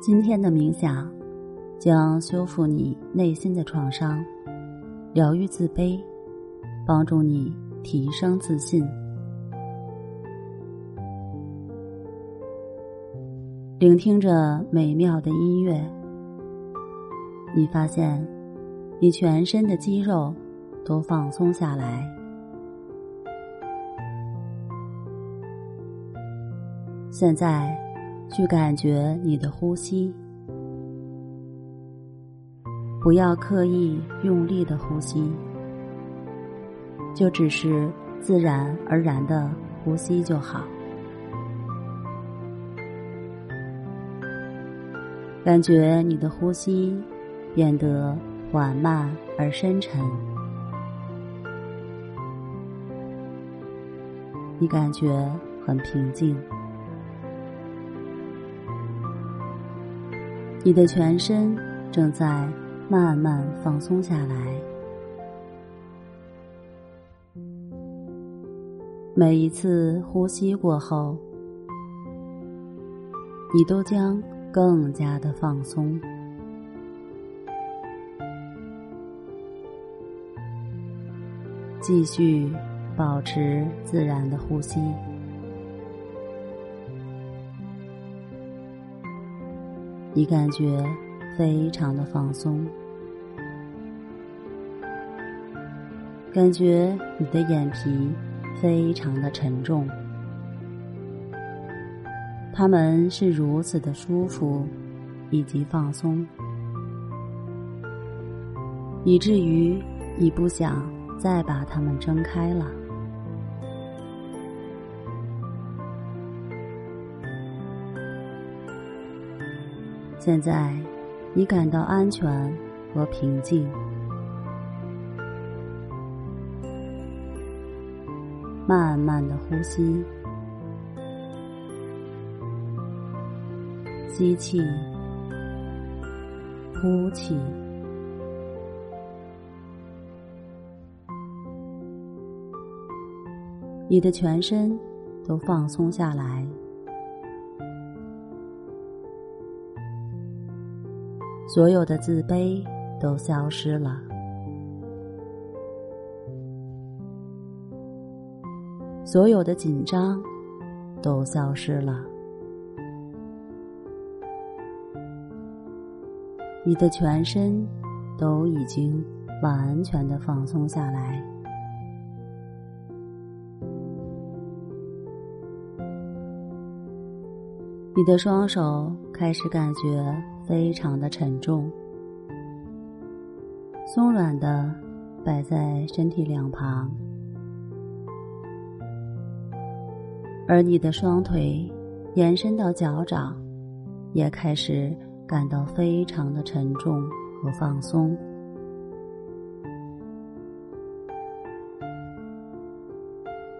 今天的冥想将修复你内心的创伤，疗愈自卑，帮助你提升自信。聆听着美妙的音乐，你发现你全身的肌肉都放松下来。现在，去感觉你的呼吸，不要刻意用力的呼吸，就只是自然而然的呼吸就好。感觉你的呼吸变得缓慢而深沉，你感觉很平静，你的全身正在慢慢放松下来，每一次呼吸过后，你都将。更加的放松，继续保持自然的呼吸。你感觉非常的放松，感觉你的眼皮非常的沉重。他们是如此的舒服，以及放松，以至于你不想再把它们睁开了。现在，你感到安全和平静，慢慢的呼吸。吸气，呼气，你的全身都放松下来，所有的自卑都消失了，所有的紧张都消失了。你的全身都已经完全的放松下来，你的双手开始感觉非常的沉重，松软的摆在身体两旁，而你的双腿延伸到脚掌，也开始。感到非常的沉重和放松，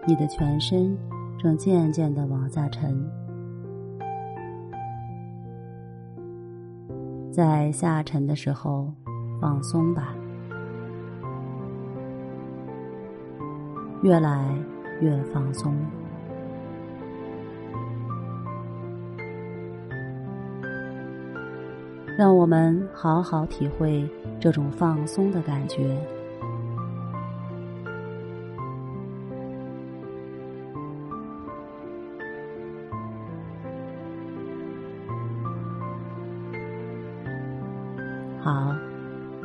你的全身正渐渐的往下沉，在下沉的时候放松吧，越来越放松。让我们好好体会这种放松的感觉。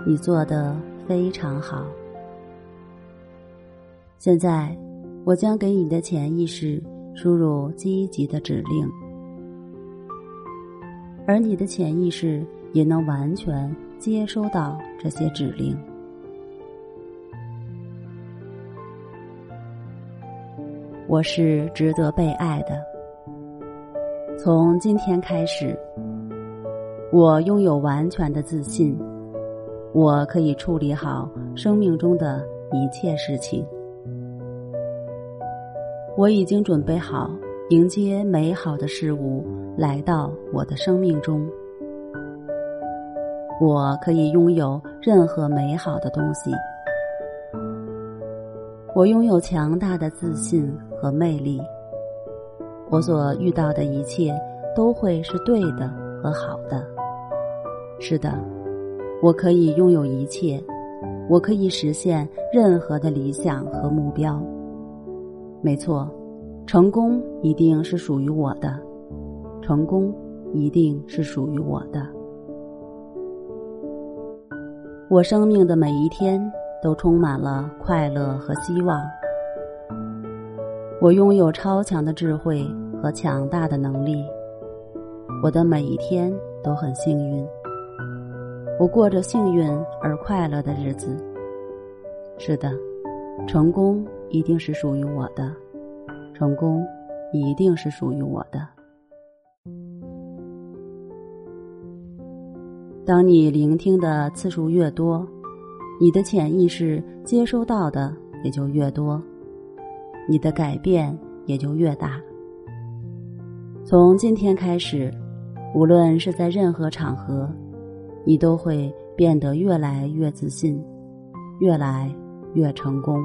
你做的非常好。现在，我将给你的潜意识输入积极的指令，而你的潜意识。也能完全接收到这些指令。我是值得被爱的。从今天开始，我拥有完全的自信，我可以处理好生命中的一切事情。我已经准备好迎接美好的事物来到我的生命中。我可以拥有任何美好的东西。我拥有强大的自信和魅力。我所遇到的一切都会是对的和好的。是的，我可以拥有一切，我可以实现任何的理想和目标。没错，成功一定是属于我的，成功一定是属于我的。我生命的每一天都充满了快乐和希望。我拥有超强的智慧和强大的能力。我的每一天都很幸运。我过着幸运而快乐的日子。是的，成功一定是属于我的，成功一定是属于我的。当你聆听的次数越多，你的潜意识接收到的也就越多，你的改变也就越大。从今天开始，无论是在任何场合，你都会变得越来越自信，越来越成功。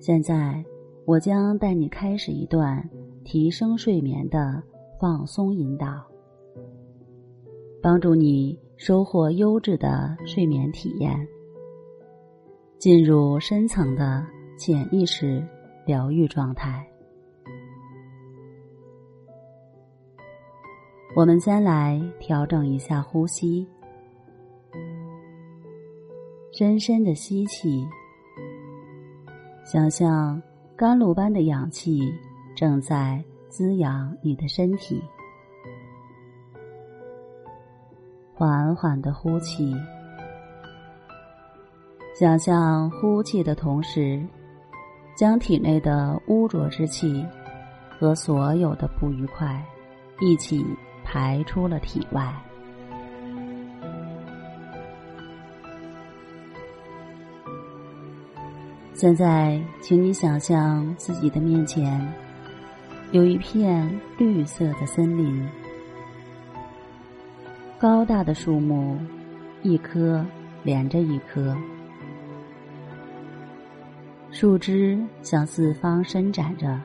现在，我将带你开始一段提升睡眠的放松引导，帮助你收获优质的睡眠体验，进入深层的潜意识疗愈状态。我们先来调整一下呼吸，深深的吸气。想象甘露般的氧气正在滋养你的身体，缓缓的呼气。想象呼气的同时，将体内的污浊之气和所有的不愉快一起排出了体外。现在，请你想象自己的面前有一片绿色的森林，高大的树木一棵连着一棵，树枝向四方伸展着，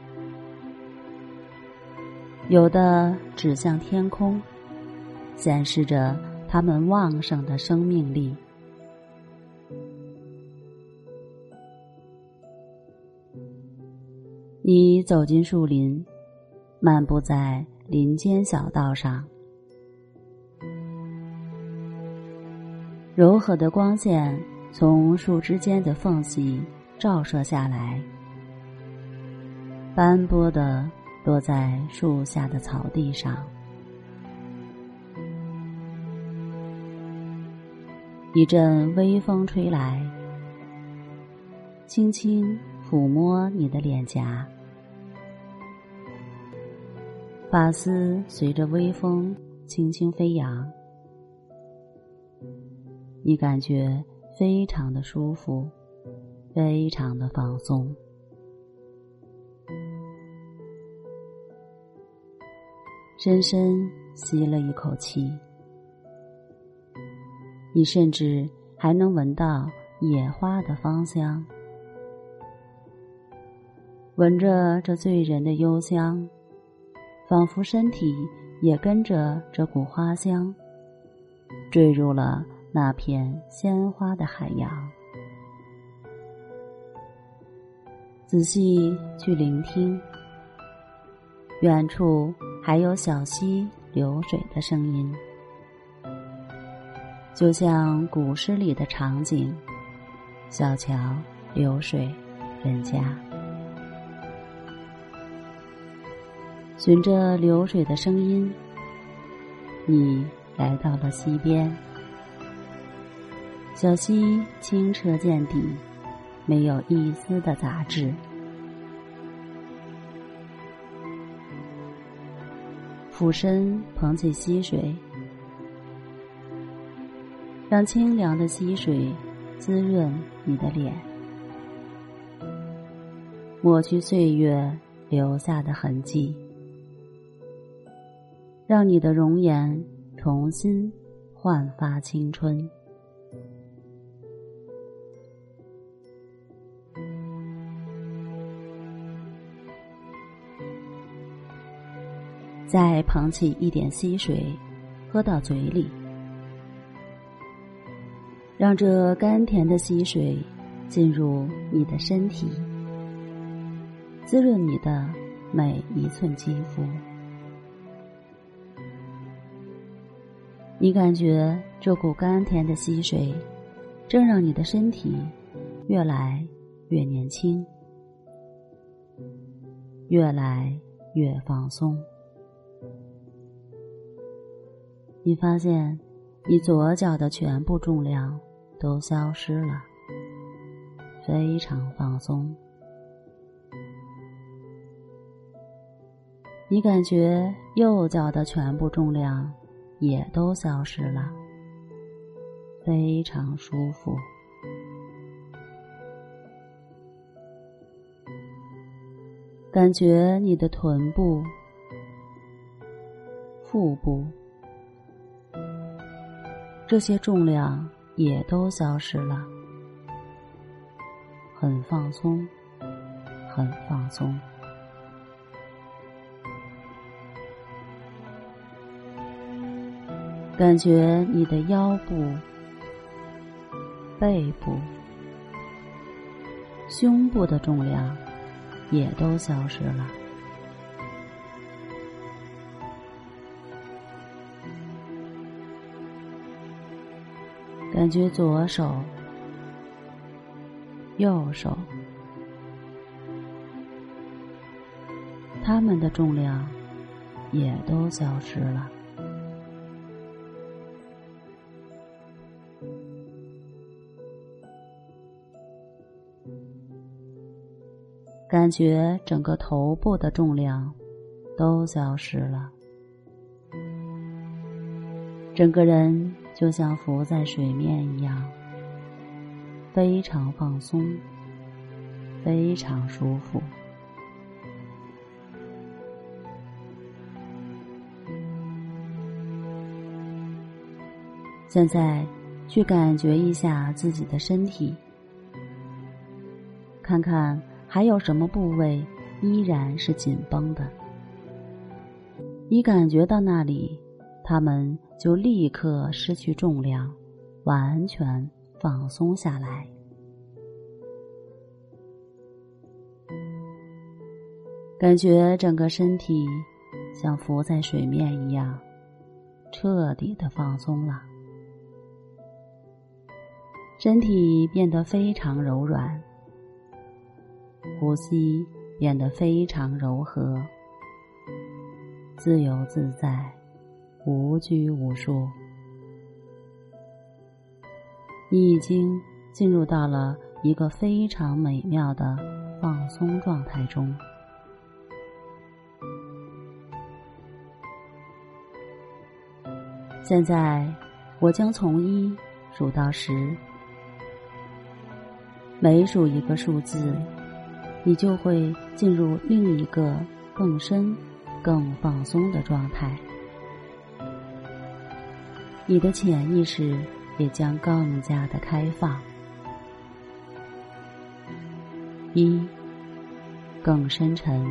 有的指向天空，显示着它们旺盛的生命力。你走进树林，漫步在林间小道上，柔和的光线从树枝间的缝隙照射下来，斑驳的落在树下的草地上。一阵微风吹来，轻轻抚摸你的脸颊。发丝随着微风轻轻飞扬，你感觉非常的舒服，非常的放松。深深吸了一口气，你甚至还能闻到野花的芳香，闻着这醉人的幽香。仿佛身体也跟着这股花香，坠入了那片鲜花的海洋。仔细去聆听，远处还有小溪流水的声音，就像古诗里的场景：小桥流水人家。循着流水的声音，你来到了溪边。小溪清澈见底，没有一丝的杂质。俯身捧起溪水，让清凉的溪水滋润你的脸，抹去岁月留下的痕迹。让你的容颜重新焕发青春。再捧起一点溪水，喝到嘴里，让这甘甜的溪水进入你的身体，滋润你的每一寸肌肤。你感觉这股甘甜的溪水，正让你的身体越来越年轻，越来越放松。你发现，你左脚的全部重量都消失了，非常放松。你感觉右脚的全部重量。也都消失了，非常舒服。感觉你的臀部、腹部这些重量也都消失了，很放松，很放松。感觉你的腰部、背部、胸部的重量也都消失了。感觉左手、右手，他们的重量也都消失了。感觉整个头部的重量都消失了，整个人就像浮在水面一样，非常放松，非常舒服。现在去感觉一下自己的身体，看看。还有什么部位依然是紧绷的？你感觉到那里，它们就立刻失去重量，完全放松下来。感觉整个身体像浮在水面一样，彻底的放松了，身体变得非常柔软。呼吸变得非常柔和、自由自在、无拘无束。你已经进入到了一个非常美妙的放松状态中。现在，我将从一数到十，每数一个数字。你就会进入另一个更深、更放松的状态，你的潜意识也将更加的开放。一，更深沉、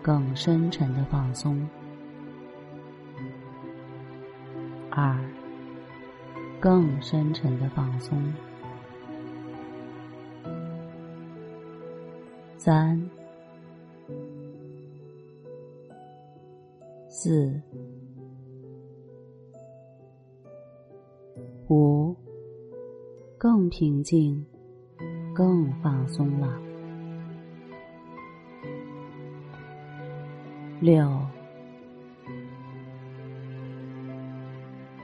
更深沉的放松；二，更深沉的放松。三、四、五，更平静，更放松了。六、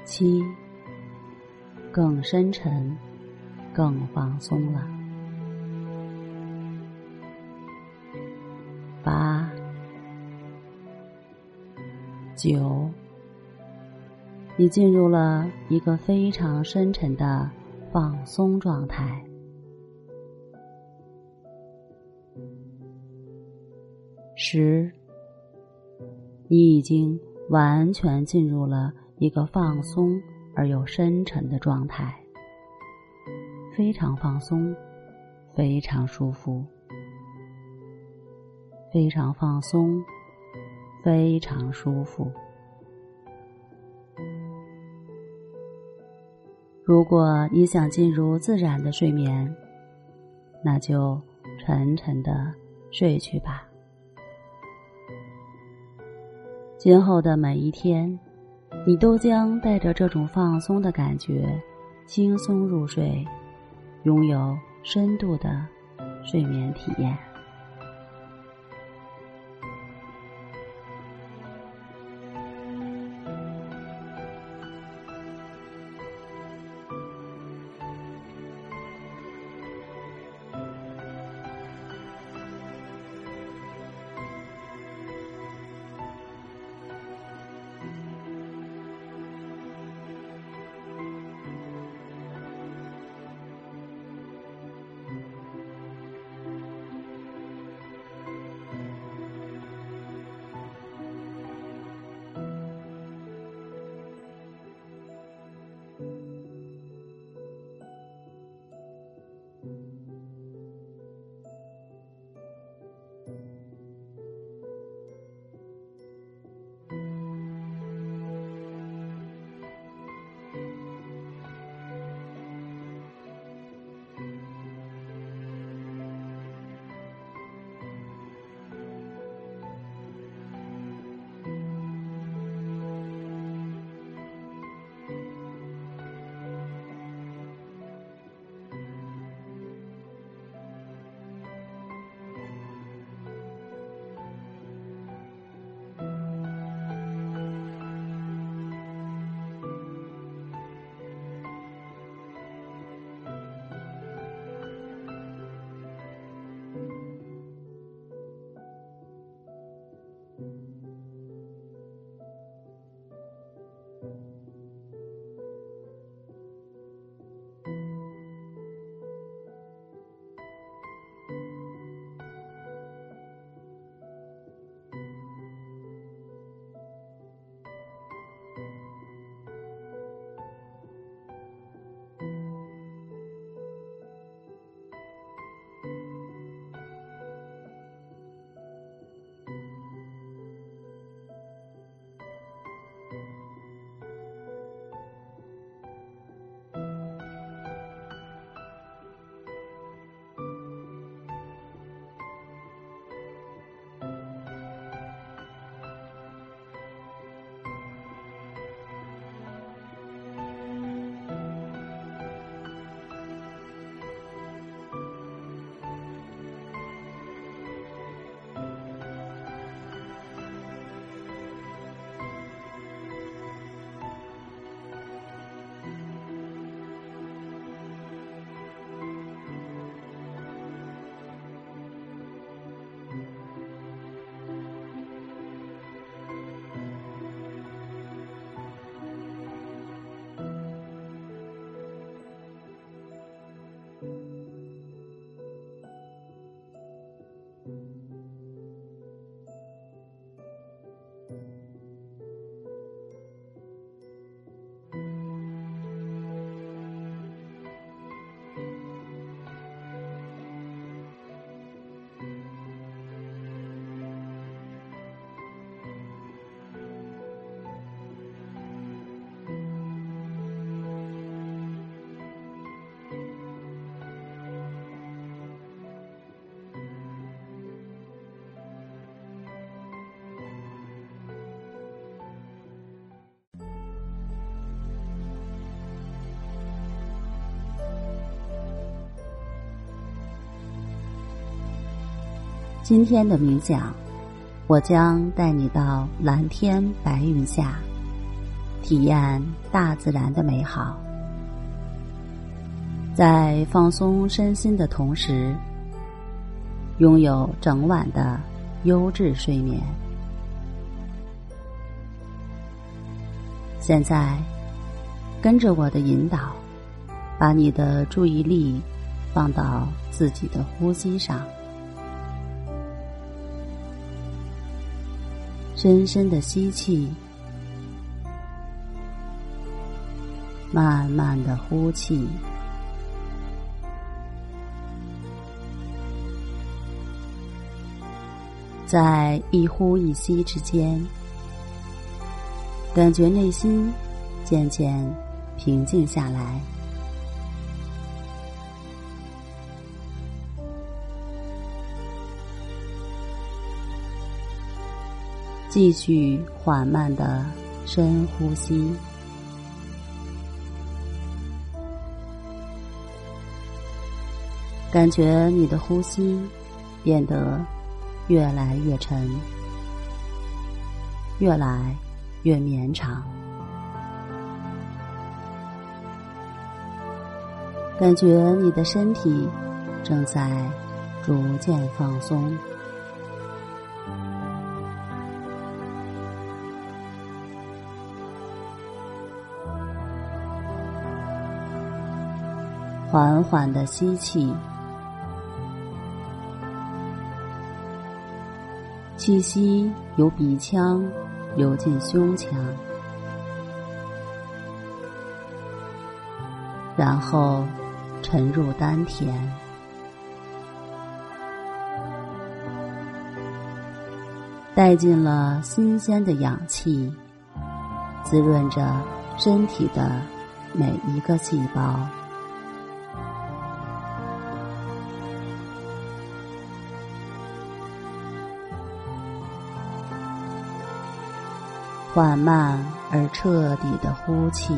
七，更深沉，更放松了。九，你进入了一个非常深沉的放松状态。十，你已经完全进入了一个放松而又深沉的状态，非常放松，非常舒服。非常放松，非常舒服。如果你想进入自然的睡眠，那就沉沉的睡去吧。今后的每一天，你都将带着这种放松的感觉，轻松入睡，拥有深度的睡眠体验。今天的冥想，我将带你到蓝天白云下，体验大自然的美好，在放松身心的同时，拥有整晚的优质睡眠。现在，跟着我的引导，把你的注意力放到自己的呼吸上。深深的吸气，慢慢的呼气，在一呼一吸之间，感觉内心渐渐平静下来。继续缓慢的深呼吸，感觉你的呼吸变得越来越沉，越来越绵长，感觉你的身体正在逐渐放松。缓缓的吸气，气息由鼻腔流进胸腔，然后沉入丹田，带进了新鲜的氧气，滋润着身体的每一个细胞。缓慢而彻底的呼气，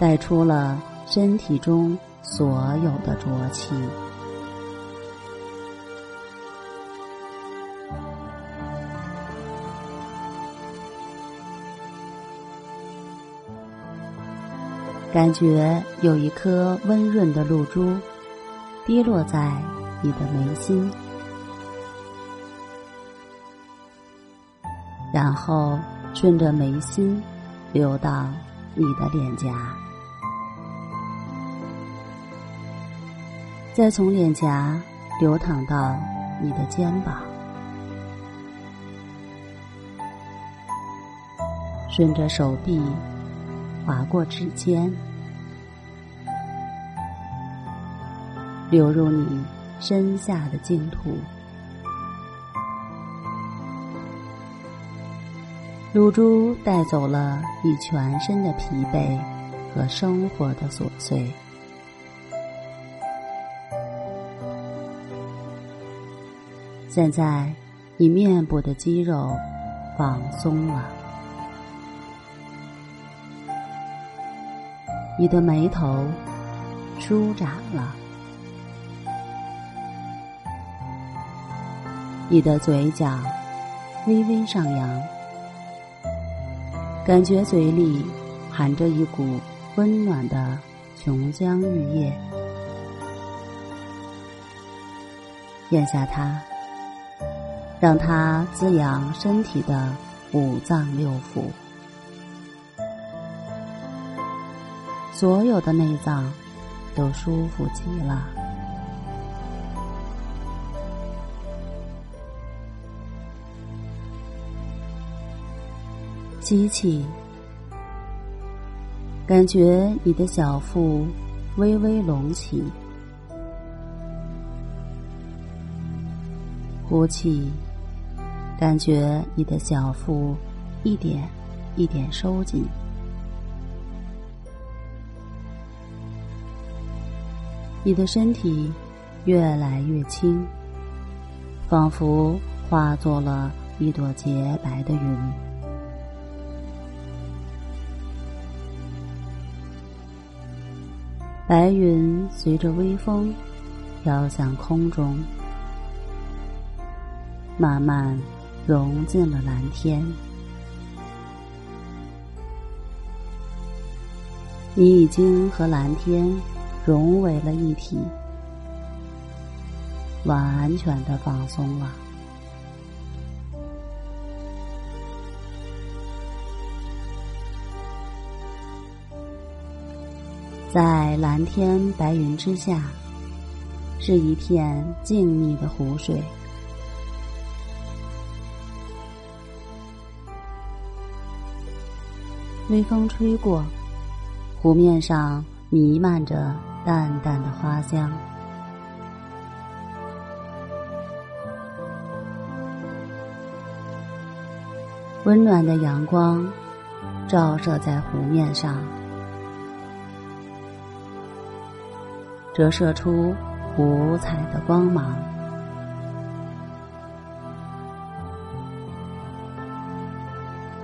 带出了身体中所有的浊气。感觉有一颗温润的露珠滴落在你的眉心。然后顺着眉心流到你的脸颊，再从脸颊流淌到你的肩膀，顺着手臂划过指尖，流入你身下的净土。露珠带走了你全身的疲惫和生活的琐碎。现在，你面部的肌肉放松了，你的眉头舒展了，你的嘴角微微上扬。感觉嘴里含着一股温暖的琼浆玉液，咽下它，让它滋养身体的五脏六腑，所有的内脏都舒服极了。吸气，感觉你的小腹微微隆起；呼气，感觉你的小腹一点一点收紧。你的身体越来越轻，仿佛化作了一朵洁白的云。白云随着微风飘向空中，慢慢融进了蓝天。你已经和蓝天融为了一体，完全的放松了。在蓝天白云之下，是一片静谧的湖水。微风吹过，湖面上弥漫着淡淡的花香。温暖的阳光照射在湖面上。折射出五彩的光芒，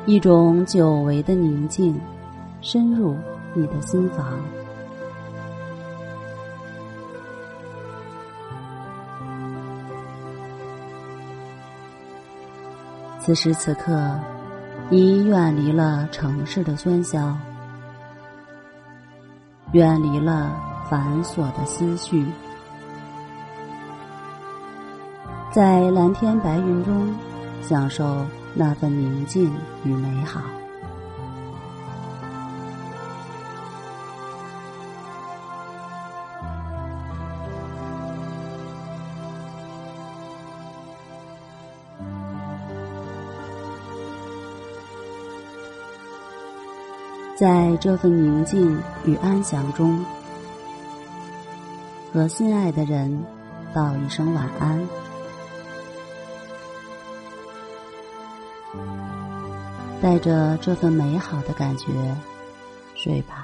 一种久违的宁静深入你的心房。此时此刻，你远离了城市的喧嚣，远离了。繁琐的思绪，在蓝天白云中享受那份宁静与美好。在这份宁静与安详中。和心爱的人道一声晚安，带着这份美好的感觉睡吧。